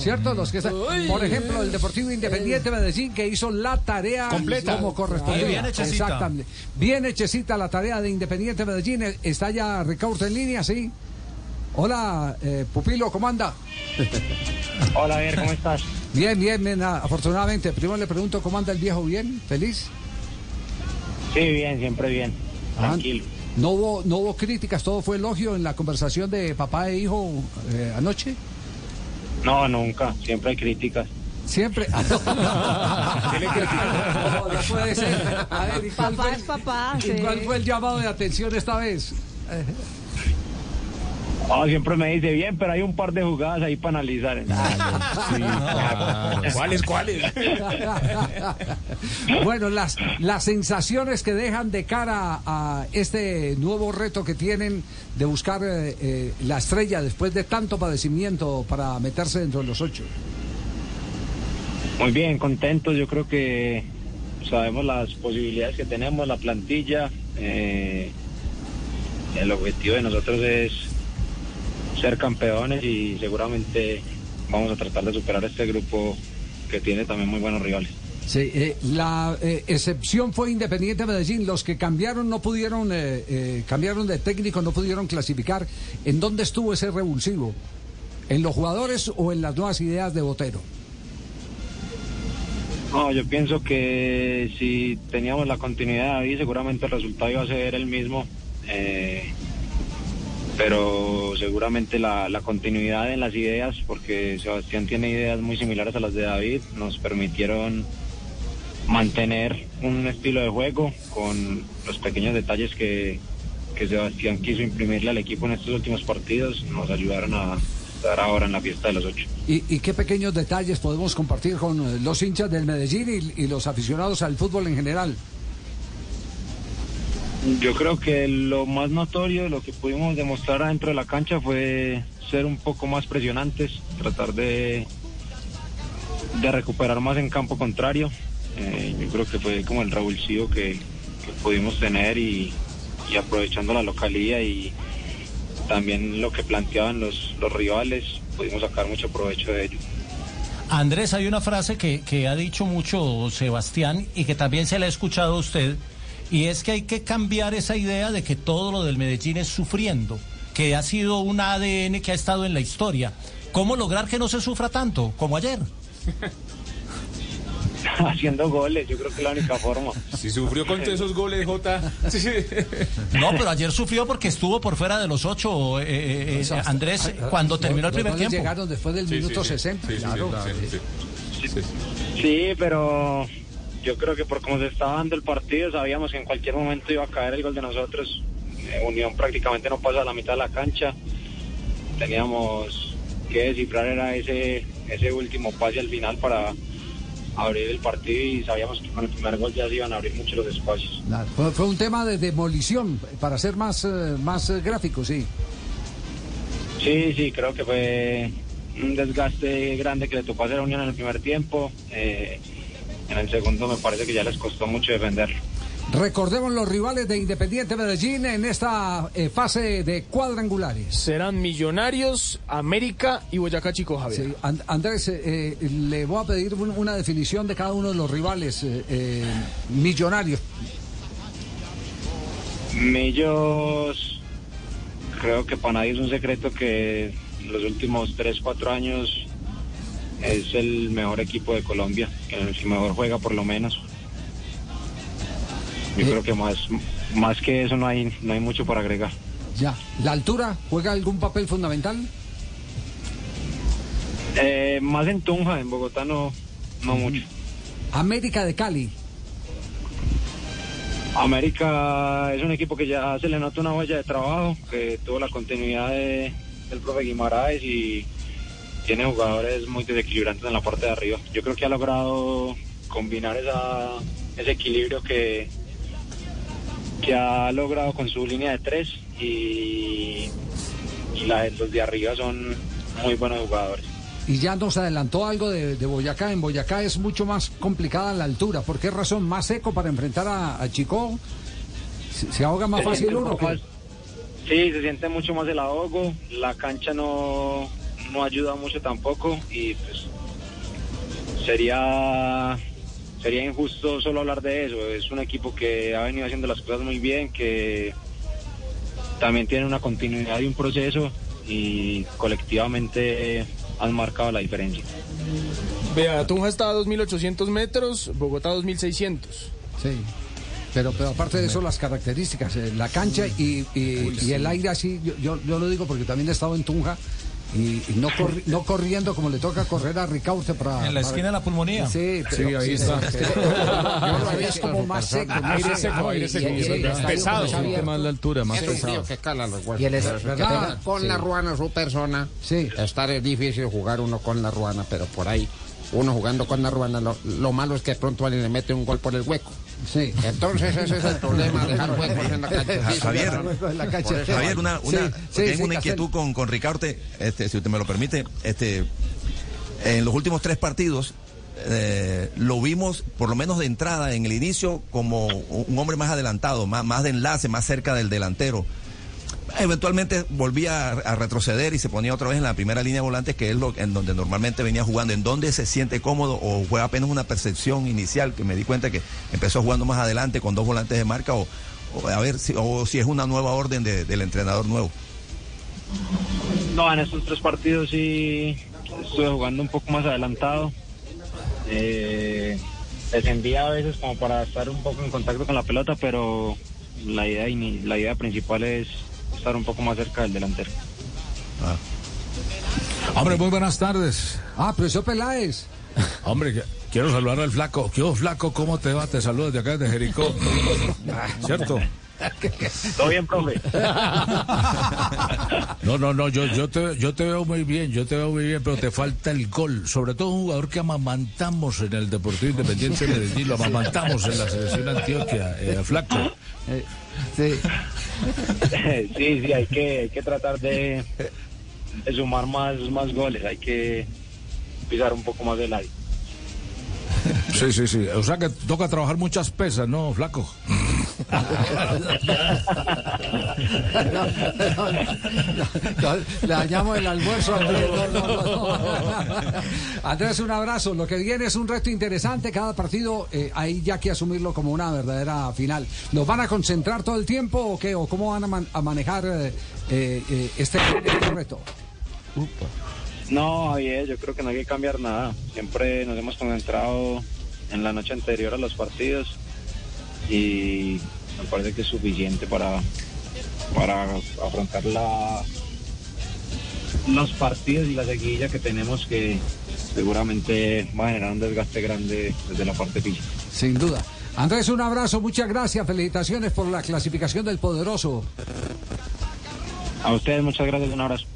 ¿Cierto? Los que están- por ejemplo, el Deportivo Independiente Medellín que hizo la tarea Completa. como correspondía. Bien hechecita. Exactamente. Bien hechecita la tarea de Independiente Medellín. Está ya Ricardo en línea, ¿sí? Hola, eh, Pupilo, ¿cómo anda? Hola, Javier, ¿cómo estás? Bien, bien, bien, ah, afortunadamente. Primero le pregunto cómo anda el viejo, ¿bien? ¿Feliz? Sí, bien, siempre bien. Ah, Tranquilo. ¿No hubo, no hubo críticas, todo fue elogio en la conversación de papá e hijo eh, anoche? No, nunca. Siempre hay críticas. Siempre. ¿Qué le critica? No, no puede ser. A ver, ¿y cuál Papá fue es papá, ¿y sí. cuál fue el llamado de atención esta vez? Ah, siempre me dice bien, pero hay un par de jugadas ahí para analizar. ¿Cuáles, cuáles? bueno, las, las sensaciones que dejan de cara a este nuevo reto que tienen de buscar eh, eh, la estrella después de tanto padecimiento para meterse dentro de los ocho. Muy bien, contentos. Yo creo que sabemos las posibilidades que tenemos, la plantilla. eh, el objetivo de nosotros es ser campeones y seguramente vamos a tratar de superar este grupo que tiene también muy buenos rivales. Sí, eh, la eh, excepción fue Independiente Medellín. Los que cambiaron no pudieron, eh, cambiaron de técnico, no pudieron clasificar. ¿En dónde estuvo ese revulsivo? ¿En los jugadores o en las nuevas ideas de Botero? No, yo pienso que si teníamos la continuidad ahí, seguramente el resultado iba a ser el mismo. eh, pero seguramente la, la continuidad en las ideas, porque Sebastián tiene ideas muy similares a las de David, nos permitieron mantener un estilo de juego con los pequeños detalles que, que Sebastián quiso imprimirle al equipo en estos últimos partidos, nos ayudaron a estar ahora en la fiesta de los ocho. ¿Y, y qué pequeños detalles podemos compartir con los hinchas del Medellín y los aficionados al fútbol en general? Yo creo que lo más notorio, lo que pudimos demostrar adentro de la cancha fue ser un poco más presionantes, tratar de, de recuperar más en campo contrario. Eh, yo creo que fue como el revulsivo que, pudimos tener y, aprovechando la localía y también lo que planteaban los, los rivales, pudimos sacar mucho provecho de ello. Andrés, hay una frase que, que ha dicho mucho Sebastián y que también se le ha escuchado a usted, y es que hay que cambiar esa idea de que todo lo del Medellín es sufriendo, que ha sido un ADN que ha estado en la historia. ¿Cómo lograr que no se sufra tanto como ayer? Haciendo goles, yo creo que es la única forma. Si sufrió con todos esos goles, Jota. Sí. No, pero ayer sufrió porque estuvo por fuera de los ocho, eh, eh, eh, Andrés, cuando terminó el primer tiempo. llegaron después del Sí, minuto sí. 60. Sí, sí, claro. sí, sí, sí. Sí, pero yo creo que por cómo se estaba dando el partido, sabíamos que en cualquier momento iba a caer el gol de nosotros. Eh, Unión prácticamente no pasa a la mitad de la cancha. Teníamos que descifrar era ese, ese último pase al final para abrir el partido y sabíamos que con el primer gol ya se iban a abrir mucho los espacios. Fue, fue un tema de demolición, para ser más, eh, más eh, gráfico, sí. Sí, sí, creo que fue un desgaste grande que le tocó hacer a Unión en el primer tiempo. Eh, en el segundo me parece que ya les costó mucho defenderlo. Recordemos los rivales de Independiente Medellín en esta eh, fase de cuadrangulares. Serán Millonarios, América y Boyacá Chico, Javier. Sí, And- Andrés, eh, eh, le voy a pedir un- una definición de cada uno de los rivales eh, eh, millonarios. Millos, creo que para nadie es un secreto que los últimos 3, 4 años es el mejor equipo de Colombia, el que mejor juega por lo menos. Yo Eh. creo que más, más que eso no hay, no hay mucho para agregar. Ya, ¿la altura juega algún papel fundamental? Eh, más en Tunja, en Bogotá no, no mucho. América de Cali. América es un equipo que ya se le nota una huella de trabajo, que tuvo la continuidad de- del profe Guimaraes y tiene jugadores muy desequilibrantes en la parte de arriba. Yo creo que ha logrado combinar esa, ese equilibrio que, que ha logrado con su línea de tres y, y la los de arriba son muy buenos jugadores. Y ya nos adelantó algo de, de Boyacá. En Boyacá es mucho más complicada la altura. ¿Por qué razón? ¿Más seco para enfrentar a, a Chico? ¿Se, se ahoga más Se fácil uno? más- sí, se siente mucho más el ahogo. La cancha no, no ayuda mucho tampoco y pues sería sería injusto solo hablar de eso. Es un equipo que ha venido haciendo las cosas muy bien, que también tiene una continuidad y un proceso y colectivamente han marcado la diferencia. Vea, Tunja está a 2.800 metros, Bogotá a 2.600. Sí. Pero, pero aparte de eso, las características, eh, la cancha y, y- y el aire así, yo, yo, yo lo digo porque también he estado en Tunja y, y no, corri- no corriendo como le toca correr a Ricaurte para... En la para- esquina de la pulmonía. Sí, Sí, ahí está. Veía como más seco. más Aire seco, aire seco. Pesado. más la altura, más Es pesado. que cala los huesos. Y el es- Pero con Sí. la ruana su persona. Sí. Estar es difícil jugar uno con la ruana, pero por ahí, uno jugando con la ruana, lo, lo malo es que pronto alguien le mete un gol por el hueco. Sí. Entonces ese es el problema, dejar huecos en la cancha. Sí, Javier. En la cancha. Eso- Javier, una, una, Sí, sí, tengo una inquietud con, con Ricaurte, este, si usted me lo permite. Este, en los últimos tres partidos eh, lo vimos, por lo menos de entrada, en el inicio, como un hombre más adelantado, más, más de enlace, más cerca del delantero. Eventualmente volvía a, retroceder y se ponía otra vez en la primera línea de volantes, que es lo en donde normalmente venía jugando. ¿En donde se siente cómodo o fue apenas una percepción inicial que me di cuenta que empezó jugando más adelante con dos volantes de marca o, a ver si, o si es una nueva orden de- del entrenador nuevo? No, en estos tres partidos sí estuve jugando un poco más adelantado. Eh, descendía a veces como para estar un poco en contacto con la pelota, pero la idea, la idea principal es estar un poco más cerca del delantero. Hombre, muy buenas tardes. Ah, profesor Peláez. Hombre, que- quiero saludar al flaco. ¿Qué hubo, flaco? ¿Cómo te va? Te saludo desde acá, desde Jericó. ¿Cierto? ¿Todo bien, profe? No, no, no, yo, yo, te, yo te veo muy bien, yo te veo muy bien, pero te falta el gol. Sobre todo un jugador que amamantamos en el Deportivo Independiente de Medellín, lo amamantamos en la selección Antioquia, eh, flaco. Sí. Sí, sí, hay que, hay que tratar de, sumar más, más goles, hay que pisar un poco más del área. Sí, sí, sí. O sea que toca trabajar muchas pesas, ¿no, flaco? No, le dañamos el almuerzo a Andrés. No, no, no, no. Andrés, un abrazo. Lo que viene es un reto interesante. Cada partido eh, hay ya que asumirlo como una verdadera final. ¿Los van a concentrar todo el tiempo o qué? ¿O cómo van a, man- a manejar eh, eh, eh, este, este reto? No, Javier, yo creo que no hay que cambiar nada. Siempre nos hemos concentrado en la noche anterior a los partidos y me parece que es suficiente para, para afrontar la, los partidos y la seguidilla que tenemos que seguramente va a generar un desgaste grande desde la parte física. Sin duda. Andrés, un abrazo. Muchas gracias. Felicitaciones por la clasificación del poderoso. A ustedes muchas gracias, un abrazo.